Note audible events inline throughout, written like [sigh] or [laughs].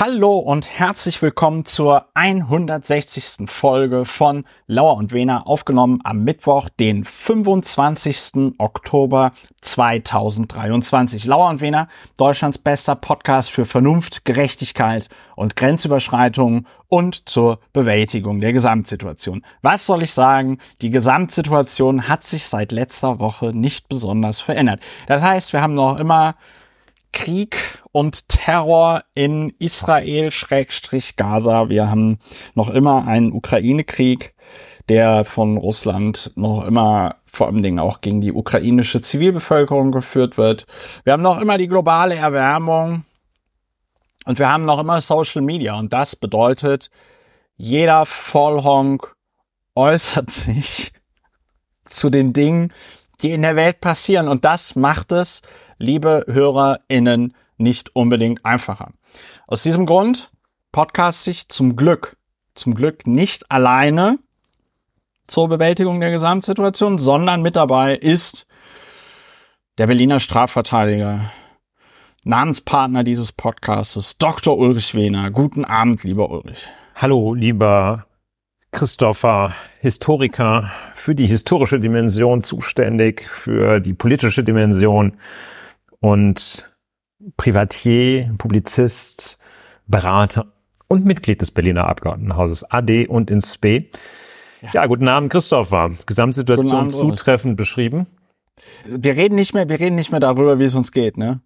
Hallo und herzlich willkommen zur 160. Folge von Lauer und Wena, aufgenommen am Mittwoch, den 25. Oktober 2023. Lauer und Wena, Deutschlands bester Podcast für Vernunft, Gerechtigkeit und Grenzüberschreitungen und zur Bewältigung der Gesamtsituation. Was soll ich sagen? Die Gesamtsituation hat sich seit letzter Woche nicht besonders verändert. Das heißt, wir haben noch immer Krieg und Terror in Israel Schrägstrich Gaza. Wir haben noch immer einen Ukraine-Krieg, der von Russland noch immer vor allem Dingen auch gegen die ukrainische Zivilbevölkerung geführt wird. Wir haben noch immer die globale Erwärmung und wir haben noch immer Social Media und das bedeutet, jeder Vollhonk äußert sich [laughs] zu den Dingen, die in der Welt passieren und das macht es liebe HörerInnen, nicht unbedingt einfacher. Aus diesem Grund podcast ich zum Glück, zum Glück nicht alleine zur Bewältigung der Gesamtsituation, sondern mit dabei ist der Berliner Strafverteidiger, Namenspartner dieses Podcastes, Dr. Ulrich Wehner. Guten Abend, lieber Ulrich. Hallo, lieber Christopher, Historiker, für die historische Dimension zuständig, für die politische Dimension und Privatier, Publizist, Berater und Mitglied des Berliner Abgeordnetenhauses AD und ins B. Ja. ja, guten Abend, Christopher. Gesamtsituation Abend, zutreffend beschrieben. Wir reden nicht mehr, wir reden nicht mehr darüber, wie es uns geht, ne?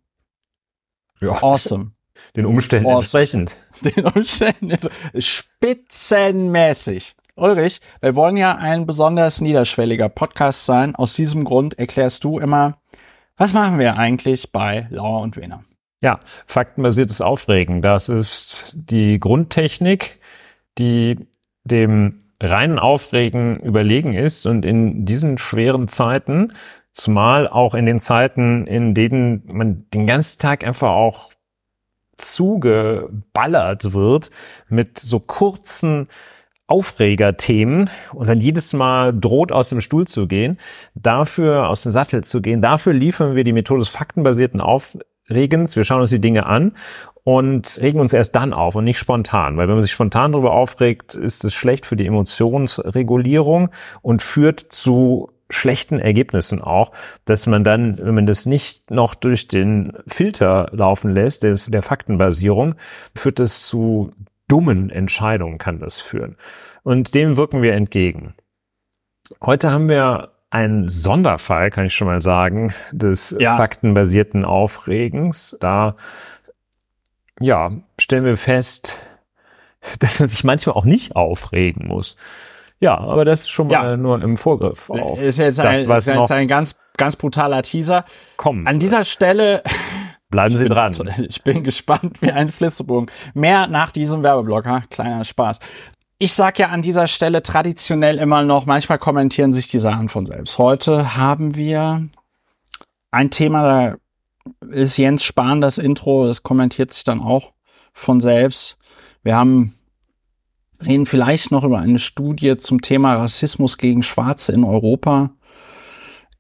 Ja. Awesome. [laughs] Den Umständen awesome. entsprechend. [laughs] Den Umständen spitzenmäßig. Ulrich, wir wollen ja ein besonders niederschwelliger Podcast sein. Aus diesem Grund erklärst du immer, was machen wir eigentlich bei Lauer und Wehner? Ja, faktenbasiertes Aufregen. Das ist die Grundtechnik, die dem reinen Aufregen überlegen ist und in diesen schweren Zeiten, zumal auch in den Zeiten, in denen man den ganzen Tag einfach auch zugeballert wird mit so kurzen Aufregerthemen und dann jedes Mal droht aus dem Stuhl zu gehen, dafür aus dem Sattel zu gehen, dafür liefern wir die Methode des faktenbasierten Aufregens. Wir schauen uns die Dinge an und regen uns erst dann auf und nicht spontan, weil wenn man sich spontan darüber aufregt, ist es schlecht für die Emotionsregulierung und führt zu schlechten Ergebnissen auch, dass man dann, wenn man das nicht noch durch den Filter laufen lässt, des, der Faktenbasierung, führt das zu dummen Entscheidungen kann das führen. Und dem wirken wir entgegen. Heute haben wir einen Sonderfall, kann ich schon mal sagen, des ja. faktenbasierten Aufregens. Da, ja, stellen wir fest, [laughs] dass man sich manchmal auch nicht aufregen muss. Ja, aber das ist schon mal ja. nur im Vorgriff auf. Ist jetzt ein, das, ist jetzt ein ganz, ganz brutaler Teaser. Komm. An dieser Stelle [laughs] Bleiben Sie dran. [laughs] Ich bin gespannt wie ein Flitzebogen. Mehr nach diesem Werbeblock, ha? kleiner Spaß. Ich sag ja an dieser Stelle traditionell immer noch, manchmal kommentieren sich die Sachen von selbst. Heute haben wir ein Thema, da ist Jens Spahn das Intro, das kommentiert sich dann auch von selbst. Wir haben reden vielleicht noch über eine Studie zum Thema Rassismus gegen Schwarze in Europa.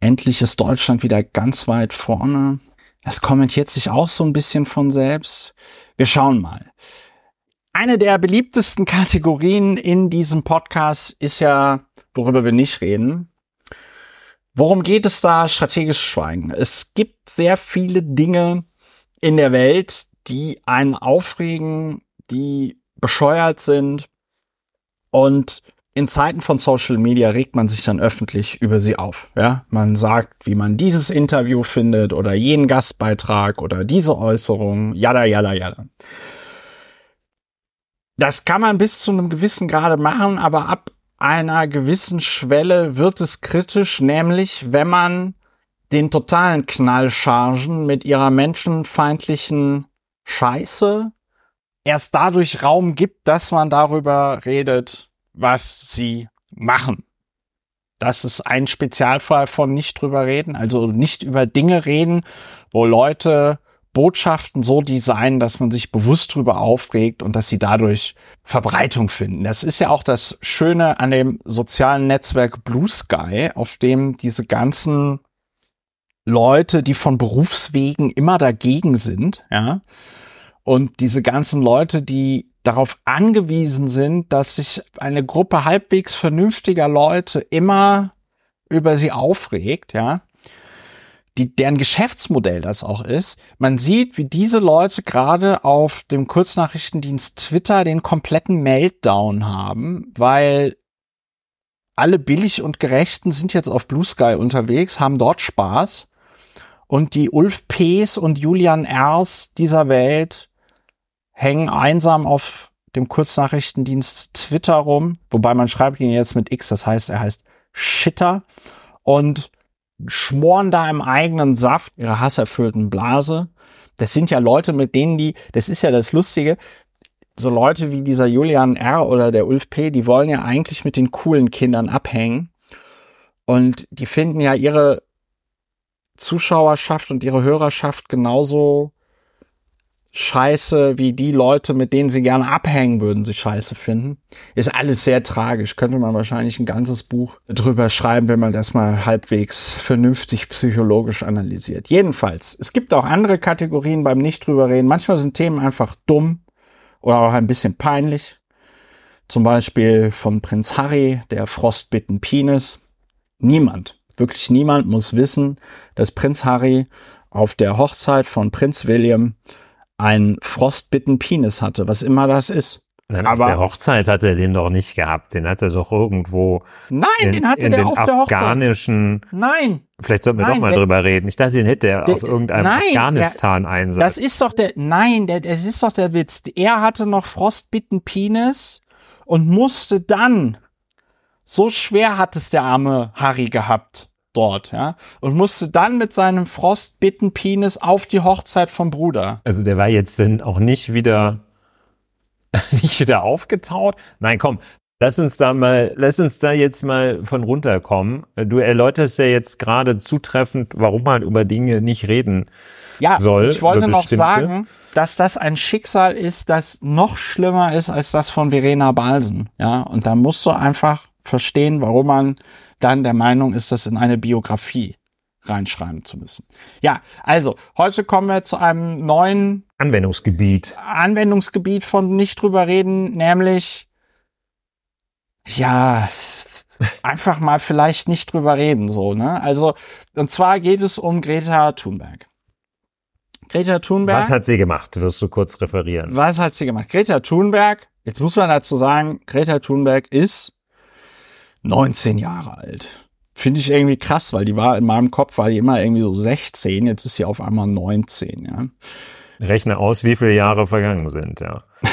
Endlich ist Deutschland wieder ganz weit vorne. Das kommentiert sich auch so ein bisschen von selbst. Wir schauen mal. Eine der beliebtesten Kategorien in diesem Podcast ist ja, worüber wir nicht reden. Worum geht es da? Strategisches Schweigen. Es gibt sehr viele Dinge in der Welt, die einen aufregen, die bescheuert sind und in Zeiten von Social Media regt man sich dann öffentlich über sie auf. Ja, man sagt, wie man dieses Interview findet oder jeden Gastbeitrag oder diese Äußerung, jada, jada, jada. Das kann man bis zu einem gewissen Grade machen, aber ab einer gewissen Schwelle wird es kritisch, nämlich wenn man den totalen Knallchargen mit ihrer menschenfeindlichen Scheiße erst dadurch Raum gibt, dass man darüber redet, was sie machen. Das ist ein Spezialfall von nicht drüber reden, also nicht über Dinge reden, wo Leute Botschaften so designen, dass man sich bewusst drüber aufregt und dass sie dadurch Verbreitung finden. Das ist ja auch das Schöne an dem sozialen Netzwerk Blue Sky, auf dem diese ganzen Leute, die von Berufswegen immer dagegen sind, ja, Und diese ganzen Leute, die darauf angewiesen sind, dass sich eine Gruppe halbwegs vernünftiger Leute immer über sie aufregt, ja, die, deren Geschäftsmodell das auch ist. Man sieht, wie diese Leute gerade auf dem Kurznachrichtendienst Twitter den kompletten Meltdown haben, weil alle billig und Gerechten sind jetzt auf Blue Sky unterwegs, haben dort Spaß. Und die Ulf Ps und Julian Rs dieser Welt hängen einsam auf dem Kurznachrichtendienst Twitter rum, wobei man schreibt ihn jetzt mit X, das heißt, er heißt Shitter und schmoren da im eigenen Saft ihrer hasserfüllten Blase. Das sind ja Leute, mit denen die, das ist ja das Lustige, so Leute wie dieser Julian R. oder der Ulf P., die wollen ja eigentlich mit den coolen Kindern abhängen. Und die finden ja ihre Zuschauerschaft und ihre Hörerschaft genauso scheiße, wie die Leute, mit denen sie gerne abhängen würden, sie scheiße finden. Ist alles sehr tragisch. Könnte man wahrscheinlich ein ganzes Buch drüber schreiben, wenn man das mal halbwegs vernünftig psychologisch analysiert. Jedenfalls, es gibt auch andere Kategorien beim Nicht drüber reden. Manchmal sind Themen einfach dumm oder auch ein bisschen peinlich. Zum Beispiel von Prinz Harry, der frostbitten Penis. Niemand, wirklich niemand muss wissen, dass Prinz Harry auf der Hochzeit von Prinz William einen frostbitten Penis hatte, was immer das ist. Nein, aber auf der Hochzeit hat er den doch nicht gehabt. Den hat er doch irgendwo. Nein, in, den hatte der auf der Hochzeit. afghanischen. Nein. Vielleicht sollten wir nein, doch mal der, drüber reden. Ich dachte, den hätte er auf irgendeinem Afghanistan-Einsatz. Das ist doch der. Nein, der, das ist doch der Witz. Er hatte noch frostbitten Penis und musste dann. So schwer hat es der arme Harry gehabt dort, ja, und musste dann mit seinem frostbitten Penis auf die Hochzeit vom Bruder. Also der war jetzt denn auch nicht wieder [laughs] nicht wieder aufgetaut? Nein, komm, Lass uns da mal, lass uns da jetzt mal von runterkommen. Du erläuterst ja jetzt gerade zutreffend, warum man über Dinge nicht reden ja, soll. Ich wollte noch sagen, dass das ein Schicksal ist, das noch schlimmer ist als das von Verena Balsen. Ja, und da musst du einfach verstehen, warum man dann der Meinung ist, das in eine Biografie reinschreiben zu müssen. Ja, also heute kommen wir zu einem neuen Anwendungsgebiet. Anwendungsgebiet von nicht drüber reden, nämlich ja, einfach mal vielleicht nicht drüber reden, so, ne? Also, und zwar geht es um Greta Thunberg. Greta Thunberg. Was hat sie gemacht? Wirst du kurz referieren? Was hat sie gemacht? Greta Thunberg, jetzt muss man dazu sagen, Greta Thunberg ist 19 Jahre alt. Finde ich irgendwie krass, weil die war in meinem Kopf, war die immer irgendwie so 16, jetzt ist sie auf einmal 19, ja. Rechne aus, wie viele Jahre vergangen sind, ja. [laughs]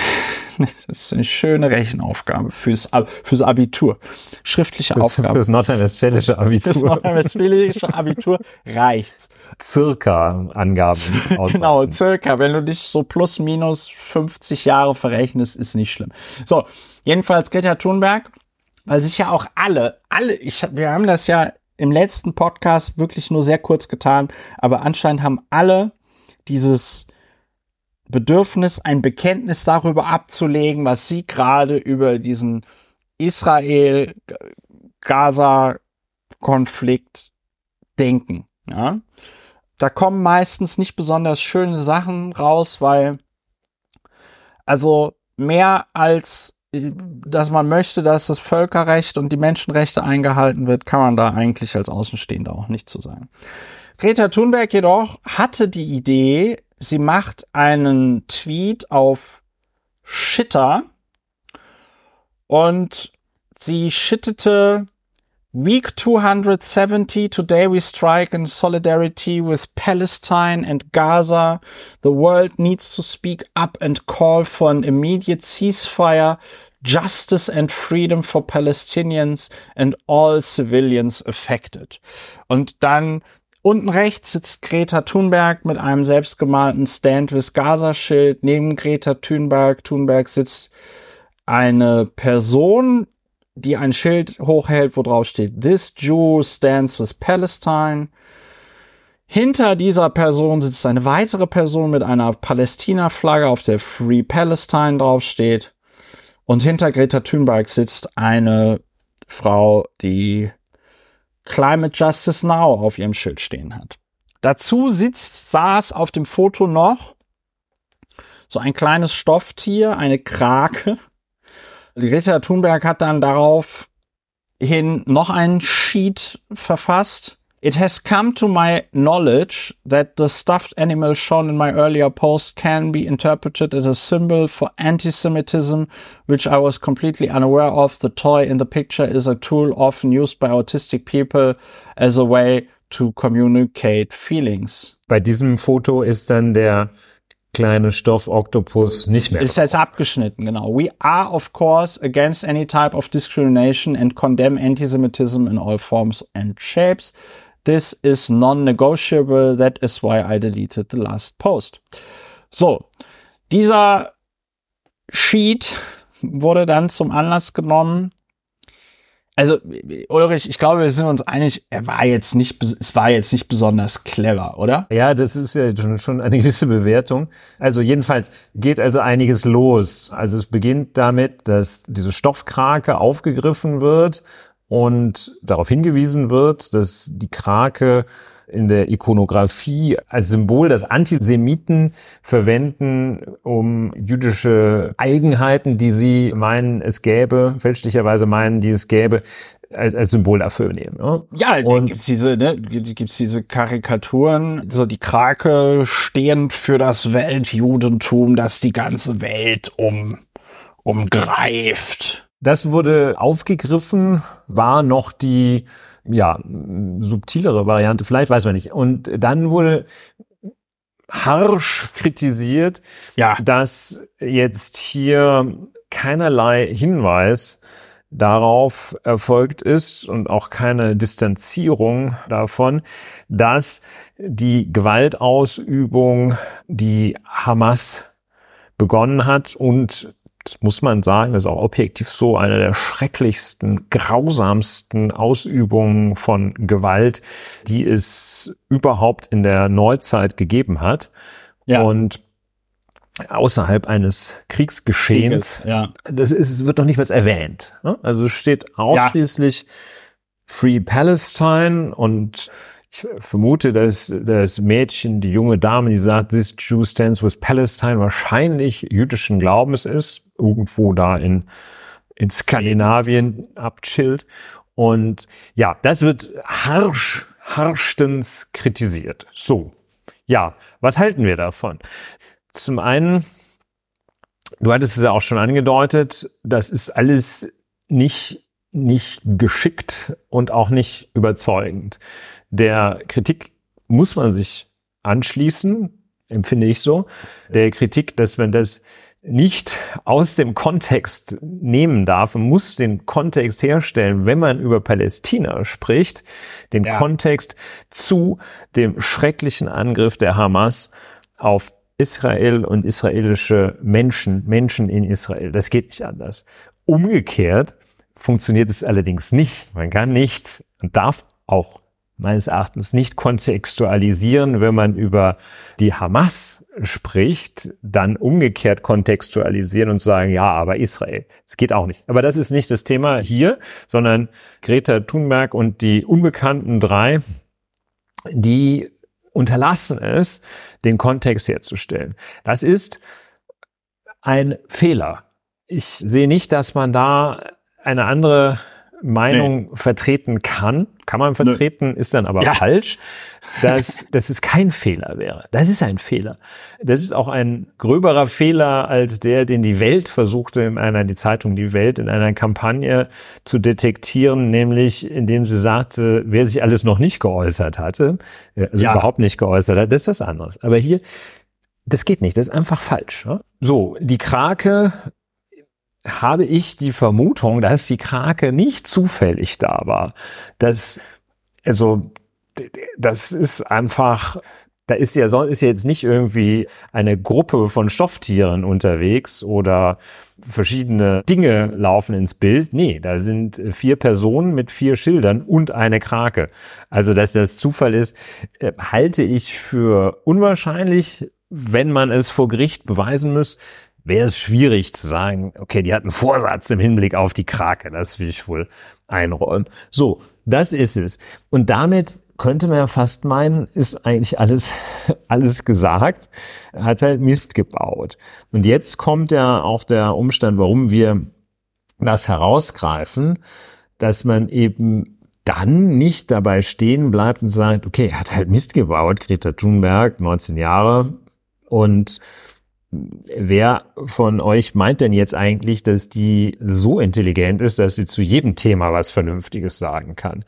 Das ist eine schöne Rechenaufgabe fürs, fürs Abitur. Schriftliche fürs, Aufgabe. Fürs nordrhein-westfälische Abitur. Fürs [laughs] nordrhein-westfälische Abitur reicht. Circa Angaben. [laughs] genau, circa. Wenn du dich so plus minus 50 Jahre verrechnest, ist nicht schlimm. So, jedenfalls Greta Thunberg, weil sich ja auch alle, alle, ich, wir haben das ja im letzten Podcast wirklich nur sehr kurz getan, aber anscheinend haben alle dieses Bedürfnis, ein Bekenntnis darüber abzulegen, was sie gerade über diesen Israel-Gaza-Konflikt denken. Ja? Da kommen meistens nicht besonders schöne Sachen raus, weil also mehr als dass man möchte, dass das Völkerrecht und die Menschenrechte eingehalten wird, kann man da eigentlich als Außenstehender auch nicht zu sagen. Greta Thunberg jedoch hatte die Idee, Sie macht einen Tweet auf Shitter und sie shittete Week 270, today we strike in solidarity with Palestine and Gaza. The world needs to speak up and call for an immediate ceasefire, justice and freedom for Palestinians and all civilians affected. Und dann Unten rechts sitzt Greta Thunberg mit einem selbstgemalten Stand with Gaza-Schild. Neben Greta Thunberg, Thunberg sitzt eine Person, die ein Schild hochhält, wo drauf steht, This Jew stands with Palestine. Hinter dieser Person sitzt eine weitere Person mit einer Palästina-Flagge, auf der Free Palestine draufsteht. Und hinter Greta Thunberg sitzt eine Frau, die Climate Justice Now auf ihrem Schild stehen hat. Dazu sitzt, saß auf dem Foto noch so ein kleines Stofftier, eine Krake. Greta Thunberg hat dann daraufhin noch einen Sheet verfasst. It has come to my knowledge that the stuffed animal shown in my earlier post can be interpreted as a symbol for anti-Semitism, which I was completely unaware of. The toy in the picture is a tool often used by autistic people as a way to communicate feelings. Bei diesem Foto ist dann der kleine Stoffoktopus nicht mehr. Ist jetzt abgeschnitten, genau. We are, of course, against any type of discrimination and condemn antisemitism in all forms and shapes. This is non-negotiable. That is why I deleted the last post. So, dieser Sheet wurde dann zum Anlass genommen, also Ulrich, ich glaube, wir sind uns einig, er war jetzt nicht, es war jetzt nicht besonders clever, oder? Ja, das ist ja schon, schon eine gewisse Bewertung. Also jedenfalls geht also einiges los. Also es beginnt damit, dass diese Stoffkrake aufgegriffen wird und darauf hingewiesen wird, dass die Krake in der Ikonografie als Symbol, das Antisemiten verwenden, um jüdische Eigenheiten, die sie meinen, es gäbe, fälschlicherweise meinen, die es gäbe, als, als Symbol dafür nehmen. Ne? Ja, und gibt's diese, ne, gibt's diese Karikaturen, so die Krake stehend für das Weltjudentum, das die ganze Welt um, umgreift. Das wurde aufgegriffen, war noch die ja, subtilere Variante, vielleicht weiß man nicht. Und dann wurde harsch kritisiert, ja. dass jetzt hier keinerlei Hinweis darauf erfolgt ist und auch keine Distanzierung davon, dass die Gewaltausübung, die Hamas begonnen hat und das muss man sagen, das ist auch objektiv so, eine der schrecklichsten, grausamsten Ausübungen von Gewalt, die es überhaupt in der Neuzeit gegeben hat. Ja. Und außerhalb eines Kriegsgeschehens, Krieges, ja. das ist, wird doch nicht mehr erwähnt. Ne? Also es steht ausschließlich ja. Free Palestine und ich vermute, dass das Mädchen, die junge Dame, die sagt, this Jew stands with Palestine, wahrscheinlich jüdischen Glaubens ist, irgendwo da in, in Skandinavien abchillt. Und ja, das wird harsch, harschstens kritisiert. So. Ja, was halten wir davon? Zum einen, du hattest es ja auch schon angedeutet, das ist alles nicht, nicht geschickt und auch nicht überzeugend. Der Kritik muss man sich anschließen, empfinde ich so. Der Kritik, dass man das nicht aus dem Kontext nehmen darf. Man muss den Kontext herstellen, wenn man über Palästina spricht, den ja. Kontext zu dem schrecklichen Angriff der Hamas auf Israel und israelische Menschen, Menschen in Israel. Das geht nicht anders. Umgekehrt funktioniert es allerdings nicht. Man kann nicht und darf auch meines Erachtens nicht kontextualisieren, wenn man über die Hamas spricht, dann umgekehrt kontextualisieren und sagen, ja, aber Israel. Es geht auch nicht. Aber das ist nicht das Thema hier, sondern Greta Thunberg und die unbekannten drei, die unterlassen es, den Kontext herzustellen. Das ist ein Fehler. Ich sehe nicht, dass man da eine andere Meinung nee. vertreten kann, kann man vertreten, nee. ist dann aber ja. falsch, [laughs] dass, dass es kein Fehler wäre. Das ist ein Fehler. Das ist auch ein gröberer Fehler als der, den die Welt versuchte in einer, die Zeitung Die Welt in einer Kampagne zu detektieren, nämlich indem sie sagte, wer sich alles noch nicht geäußert hatte, also ja. überhaupt nicht geäußert hat, das ist was anderes. Aber hier, das geht nicht, das ist einfach falsch. So, die Krake habe ich die Vermutung, dass die Krake nicht zufällig da war. Das, also, das ist einfach, da ist ja, ist ja jetzt nicht irgendwie eine Gruppe von Stofftieren unterwegs oder verschiedene Dinge laufen ins Bild. Nee, da sind vier Personen mit vier Schildern und eine Krake. Also, dass das Zufall ist, äh, halte ich für unwahrscheinlich, wenn man es vor Gericht beweisen muss wäre es schwierig zu sagen, okay, die hatten Vorsatz im Hinblick auf die Krake. Das will ich wohl einräumen. So, das ist es. Und damit könnte man ja fast meinen, ist eigentlich alles, [laughs] alles gesagt. Hat halt Mist gebaut. Und jetzt kommt ja auch der Umstand, warum wir das herausgreifen, dass man eben dann nicht dabei stehen bleibt und sagt, okay, er hat halt Mist gebaut, Greta Thunberg, 19 Jahre und Wer von euch meint denn jetzt eigentlich, dass die so intelligent ist, dass sie zu jedem Thema was Vernünftiges sagen kann?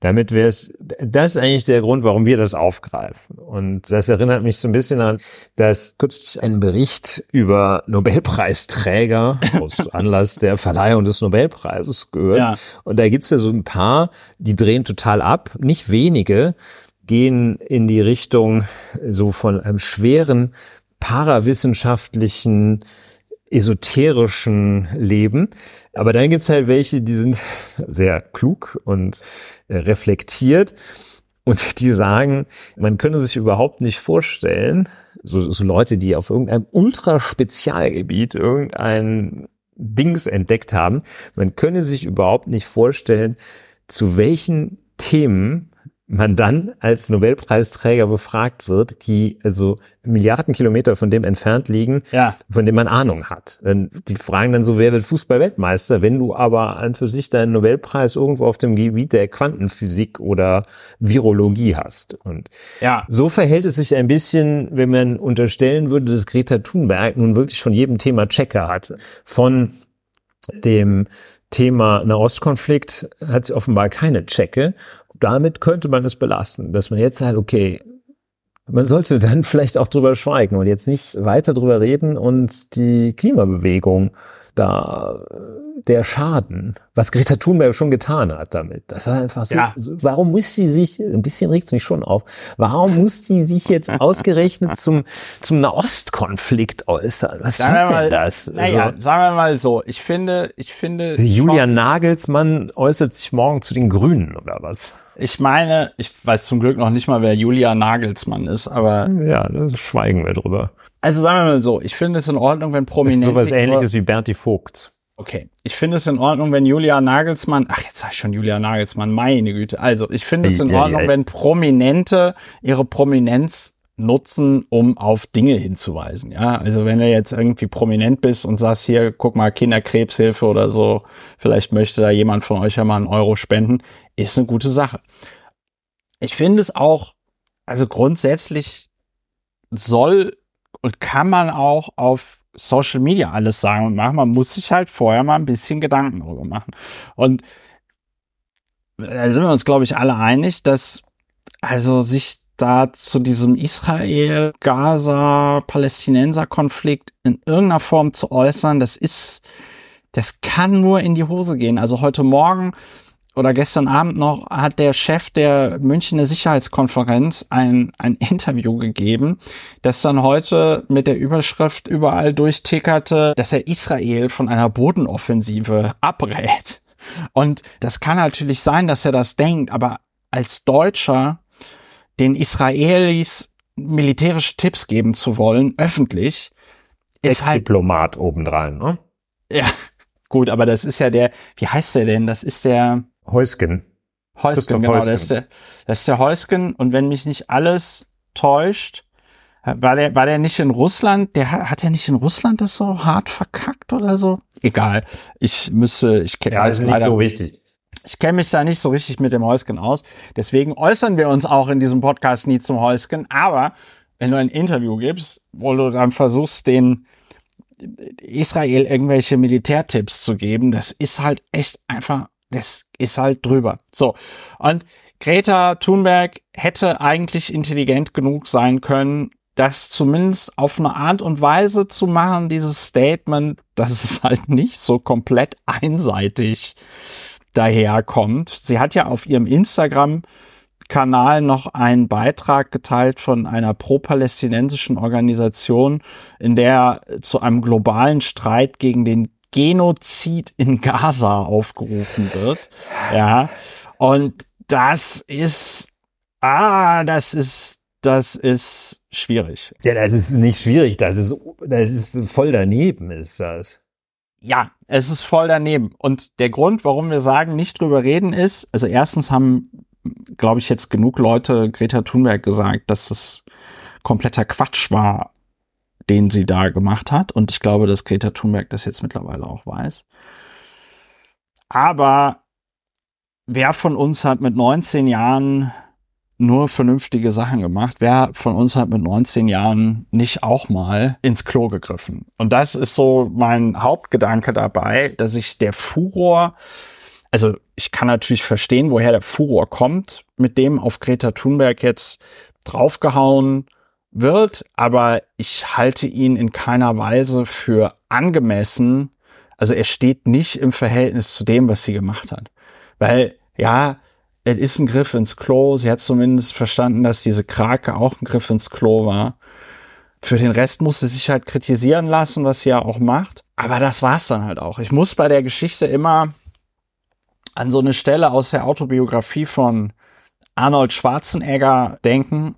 Damit wäre es, das ist eigentlich der Grund, warum wir das aufgreifen. Und das erinnert mich so ein bisschen an, dass kürzlich ein Bericht über Nobelpreisträger [laughs] aus Anlass der Verleihung des Nobelpreises gehört. Ja. Und da gibt's ja so ein paar, die drehen total ab. Nicht wenige gehen in die Richtung so von einem schweren parawissenschaftlichen esoterischen Leben. Aber dann gibt's halt welche, die sind [laughs] sehr klug und äh, reflektiert und die sagen, man könne sich überhaupt nicht vorstellen, so, so Leute, die auf irgendeinem Ultraspezialgebiet irgendein Dings entdeckt haben, man könne sich überhaupt nicht vorstellen, zu welchen Themen man dann als Nobelpreisträger befragt wird, die also Milliarden Kilometer von dem entfernt liegen, ja. von dem man Ahnung hat. Die fragen dann so, wer wird Fußball-Weltmeister, wenn du aber an für sich deinen Nobelpreis irgendwo auf dem Gebiet der Quantenphysik oder Virologie hast. Und ja. so verhält es sich ein bisschen, wenn man unterstellen würde, dass Greta Thunberg nun wirklich von jedem Thema Checker hat. Von dem Thema Nahostkonflikt hat sie offenbar keine Checke damit könnte man es belasten, dass man jetzt sagt, okay, man sollte dann vielleicht auch drüber schweigen und jetzt nicht weiter drüber reden und die Klimabewegung da der Schaden, was Greta Thunberg schon getan hat damit. Das war einfach so. Ja. Warum muss sie sich, ein bisschen regt es mich schon auf, warum muss sie sich jetzt [laughs] ausgerechnet zum, zum Nahostkonflikt äußern? Was sagen soll denn das? Naja, also, sagen wir mal so, ich finde, ich finde. Julian Nagelsmann äußert sich morgen zu den Grünen oder was? Ich meine, ich weiß zum Glück noch nicht mal, wer Julia Nagelsmann ist, aber. Ja, da schweigen wir drüber. Also sagen wir mal so, ich finde es in Ordnung, wenn Prominente. Ist sowas ähnliches wie Berti Vogt. Okay. Ich finde es in Ordnung, wenn Julia Nagelsmann, ach, jetzt sag ich schon Julia Nagelsmann, meine Güte. Also, ich finde es in Ordnung, wenn Prominente ihre Prominenz nutzen, um auf Dinge hinzuweisen. Ja, also wenn du jetzt irgendwie prominent bist und sagst hier, guck mal, Kinderkrebshilfe oder so, vielleicht möchte da jemand von euch ja mal einen Euro spenden, ist eine gute Sache. Ich finde es auch, also grundsätzlich soll und kann man auch auf Social Media alles sagen und machen. Man muss sich halt vorher mal ein bisschen Gedanken darüber machen. Und da sind wir uns, glaube ich, alle einig, dass also sich da zu diesem Israel-Gaza-Palästinenser-Konflikt in irgendeiner Form zu äußern, das ist, das kann nur in die Hose gehen. Also heute Morgen oder gestern Abend noch hat der Chef der Münchner Sicherheitskonferenz ein, ein Interview gegeben, das dann heute mit der Überschrift überall durchtickerte, dass er Israel von einer Bodenoffensive abrät. Und das kann natürlich sein, dass er das denkt, aber als Deutscher den Israelis militärische Tipps geben zu wollen, öffentlich, ist halt Ex-Diplomat halt, obendrein, ne? Ja, gut, aber das ist ja der, wie heißt der denn? Das ist der, Heusgen. Heusgen, genau, Heusgen. Das, ist der, das ist der Heusgen. Und wenn mich nicht alles täuscht, äh, war der, war der nicht in Russland? Der hat, hat er nicht in Russland das so hart verkackt oder so? Egal. Ich müsste, ich kenne ja, ist nicht so wichtig. Ich kenne mich da nicht so richtig mit dem Heusgen aus. Deswegen äußern wir uns auch in diesem Podcast nie zum Heusgen. Aber wenn du ein Interview gibst, wo du dann versuchst, den Israel irgendwelche Militärtipps zu geben, das ist halt echt einfach das ist halt drüber. So. Und Greta Thunberg hätte eigentlich intelligent genug sein können, das zumindest auf eine Art und Weise zu machen, dieses Statement, dass es halt nicht so komplett einseitig daherkommt. Sie hat ja auf ihrem Instagram Kanal noch einen Beitrag geteilt von einer pro-palästinensischen Organisation, in der zu einem globalen Streit gegen den Genozid in Gaza aufgerufen wird. Ja. Und das ist, ah, das ist, das ist schwierig. Ja, das ist nicht schwierig. Das ist, das ist voll daneben, ist das. Ja, es ist voll daneben. Und der Grund, warum wir sagen, nicht drüber reden, ist, also erstens haben glaube ich, jetzt genug Leute Greta Thunberg gesagt, dass es kompletter Quatsch war, den sie da gemacht hat. Und ich glaube, dass Greta Thunberg das jetzt mittlerweile auch weiß. Aber wer von uns hat mit 19 Jahren nur vernünftige Sachen gemacht. Wer von uns hat mit 19 Jahren nicht auch mal ins Klo gegriffen? Und das ist so mein Hauptgedanke dabei, dass ich der Furor, also ich kann natürlich verstehen, woher der Furor kommt, mit dem auf Greta Thunberg jetzt draufgehauen wird, aber ich halte ihn in keiner Weise für angemessen. Also er steht nicht im Verhältnis zu dem, was sie gemacht hat. Weil, ja, es ist ein Griff ins Klo. Sie hat zumindest verstanden, dass diese Krake auch ein Griff ins Klo war. Für den Rest musste sie sich halt kritisieren lassen, was sie ja auch macht. Aber das war's dann halt auch. Ich muss bei der Geschichte immer an so eine Stelle aus der Autobiografie von Arnold Schwarzenegger denken.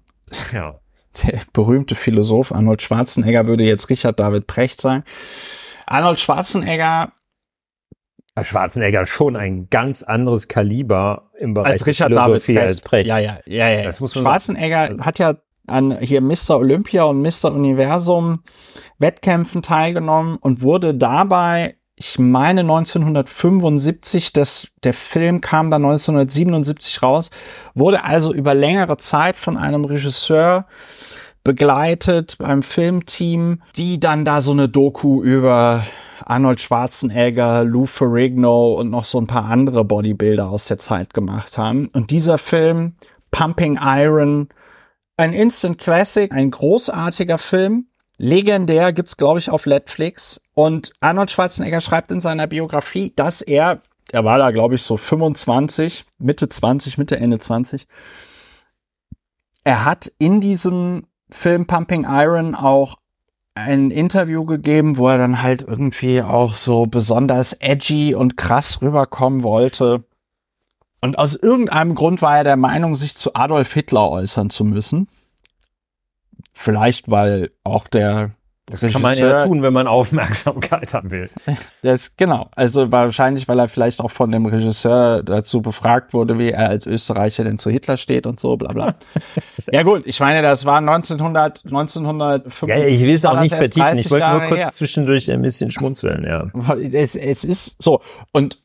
Ja. Der berühmte Philosoph Arnold Schwarzenegger würde jetzt Richard David Precht sein. Arnold Schwarzenegger Schwarzenegger schon ein ganz anderes Kaliber im Bereich als Richard Philosophie David als Precht. Ja, ja, ja, ja. Das muss man Schwarzenegger sagen. hat ja an hier Mr. Olympia und Mr. Universum Wettkämpfen teilgenommen und wurde dabei, ich meine 1975, das, der Film kam dann 1977 raus, wurde also über längere Zeit von einem Regisseur begleitet beim Filmteam, die dann da so eine Doku über Arnold Schwarzenegger, Lou Ferrigno und noch so ein paar andere Bodybuilder aus der Zeit gemacht haben. Und dieser Film, Pumping Iron, ein Instant Classic, ein großartiger Film. Legendär gibt's glaube ich auf Netflix und Arnold Schwarzenegger schreibt in seiner Biografie, dass er er war da glaube ich so 25, Mitte 20, Mitte Ende 20. Er hat in diesem Film Pumping Iron auch ein Interview gegeben, wo er dann halt irgendwie auch so besonders edgy und krass rüberkommen wollte. Und aus irgendeinem Grund war er der Meinung, sich zu Adolf Hitler äußern zu müssen. Vielleicht, weil auch der das kann man ja tun, wenn man Aufmerksamkeit haben will. [laughs] Das, genau. Also wahrscheinlich, weil er vielleicht auch von dem Regisseur dazu befragt wurde, wie er als Österreicher denn zu Hitler steht und so, bla bla. [laughs] ja gut, ich meine, das war 1900, 1905. Ja, ich will es auch nicht vertiefen. Ich wollte nur kurz her. zwischendurch ein bisschen schmunzeln, ja. Es, es ist so. Und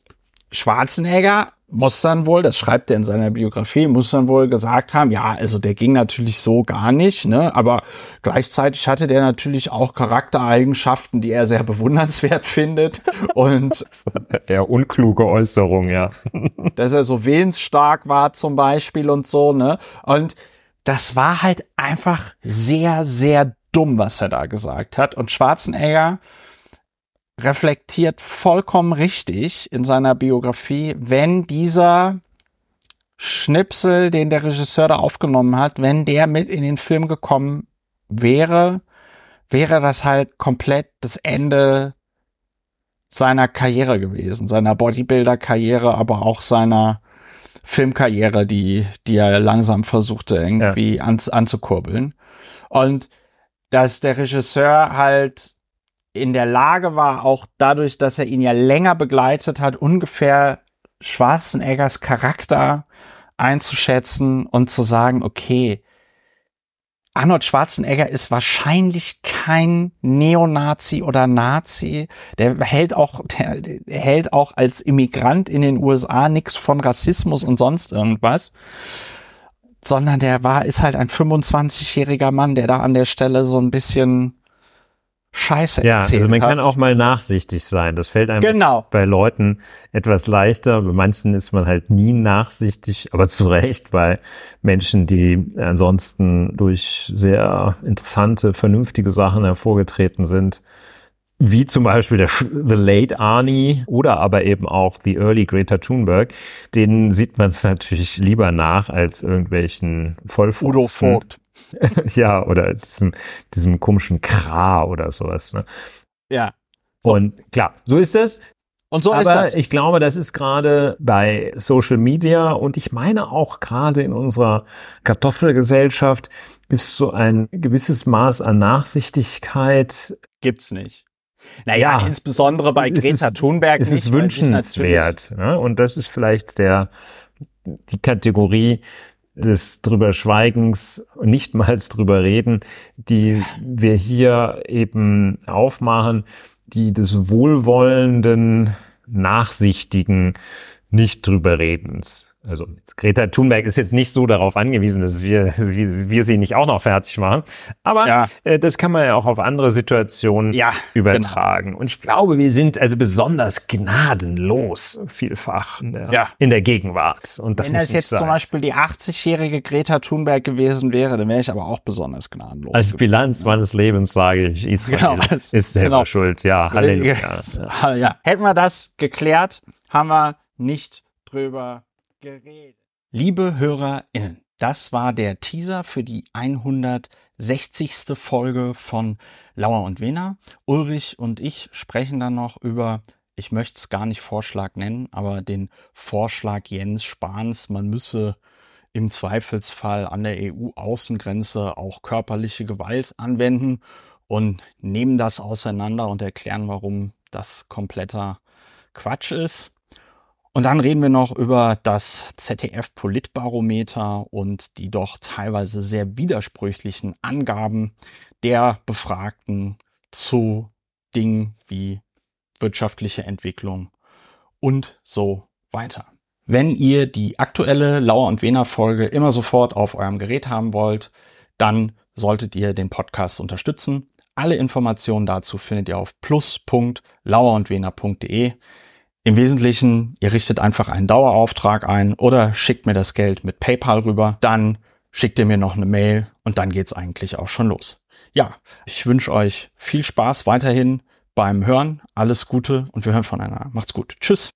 Schwarzenegger muss dann wohl, das schreibt er in seiner Biografie, muss dann wohl gesagt haben, ja, also der ging natürlich so gar nicht, ne, aber gleichzeitig hatte der natürlich auch Charaktereigenschaften, die er sehr bewundernswert [laughs] findet. Und [laughs] eher unkluge Äußerung, ja. [laughs] dass er so willensstark war zum Beispiel und so, ne, und das war halt einfach sehr, sehr dumm, was er da gesagt hat. Und Schwarzenegger reflektiert vollkommen richtig in seiner Biografie, wenn dieser Schnipsel, den der Regisseur da aufgenommen hat, wenn der mit in den Film gekommen wäre, wäre das halt komplett das Ende seiner Karriere gewesen, seiner Bodybuilder-Karriere, aber auch seiner Filmkarriere, die, die er langsam versuchte irgendwie ja. an, anzukurbeln. Und dass der Regisseur halt in der Lage war, auch dadurch, dass er ihn ja länger begleitet hat, ungefähr Schwarzeneggers Charakter einzuschätzen und zu sagen, okay, Arnold Schwarzenegger ist wahrscheinlich kein Neonazi oder Nazi. Der hält auch, der, hält auch als Immigrant in den USA nichts von Rassismus und sonst irgendwas. Sondern der war, ist halt ein 25-jähriger Mann, der da an der Stelle so ein bisschen Scheiße ja, erzählt also man hat. kann auch mal nachsichtig sein. Das fällt einem genau. bei Leuten etwas leichter. Bei manchen ist man halt nie nachsichtig, aber zu Recht bei Menschen, die ansonsten durch sehr interessante, vernünftige Sachen hervorgetreten sind. Wie zum Beispiel der The Late Arnie oder aber eben auch The Early Greta Thunberg. Denen sieht man es natürlich lieber nach als irgendwelchen Vollpfosten. Udo Vogt. [laughs] ja, oder diesem, diesem komischen Kra oder sowas. Ne? Ja. So. Und klar, so ist es. Und so Aber ist das. ich glaube, das ist gerade bei Social Media und ich meine auch gerade in unserer Kartoffelgesellschaft ist so ein gewisses Maß an Nachsichtigkeit. Gibt's nicht. Naja, ja, insbesondere bei Greta es, Thunberg. Es ist wünschenswert. Ne? Und das ist vielleicht der die Kategorie des drüber Schweigens, nicht mal drüber reden, die wir hier eben aufmachen, die des wohlwollenden, nachsichtigen, nicht drüber redens. Also Greta Thunberg ist jetzt nicht so darauf angewiesen, dass wir, wir sie nicht auch noch fertig machen. Aber ja. äh, das kann man ja auch auf andere Situationen ja, übertragen. Genau. Und ich glaube, wir sind also besonders gnadenlos vielfach in der, ja. in der Gegenwart. Und das Wenn das jetzt sein. zum Beispiel die 80-jährige Greta Thunberg gewesen wäre, dann wäre ich aber auch besonders gnadenlos. Als Bilanz meines Lebens sage ich, Israel genau, ist selber genau. schuld. Ja, Halleluja. [laughs] Ja. Hätten wir das geklärt, haben wir nicht drüber geredet. Liebe HörerInnen, das war der Teaser für die 160. Folge von Lauer und Wena. Ulrich und ich sprechen dann noch über, ich möchte es gar nicht Vorschlag nennen, aber den Vorschlag Jens Spahns, man müsse im Zweifelsfall an der EU-Außengrenze auch körperliche Gewalt anwenden und nehmen das auseinander und erklären, warum das kompletter Quatsch ist. Und dann reden wir noch über das ZDF Politbarometer und die doch teilweise sehr widersprüchlichen Angaben der Befragten zu Dingen wie wirtschaftliche Entwicklung und so weiter. Wenn ihr die aktuelle Lauer und Wena Folge immer sofort auf eurem Gerät haben wollt, dann solltet ihr den Podcast unterstützen. Alle Informationen dazu findet ihr auf plus.lauerundwener.de. Im Wesentlichen, ihr richtet einfach einen Dauerauftrag ein oder schickt mir das Geld mit PayPal rüber, dann schickt ihr mir noch eine Mail und dann geht's eigentlich auch schon los. Ja, ich wünsche euch viel Spaß weiterhin beim Hören, alles Gute und wir hören voneinander. Macht's gut. Tschüss.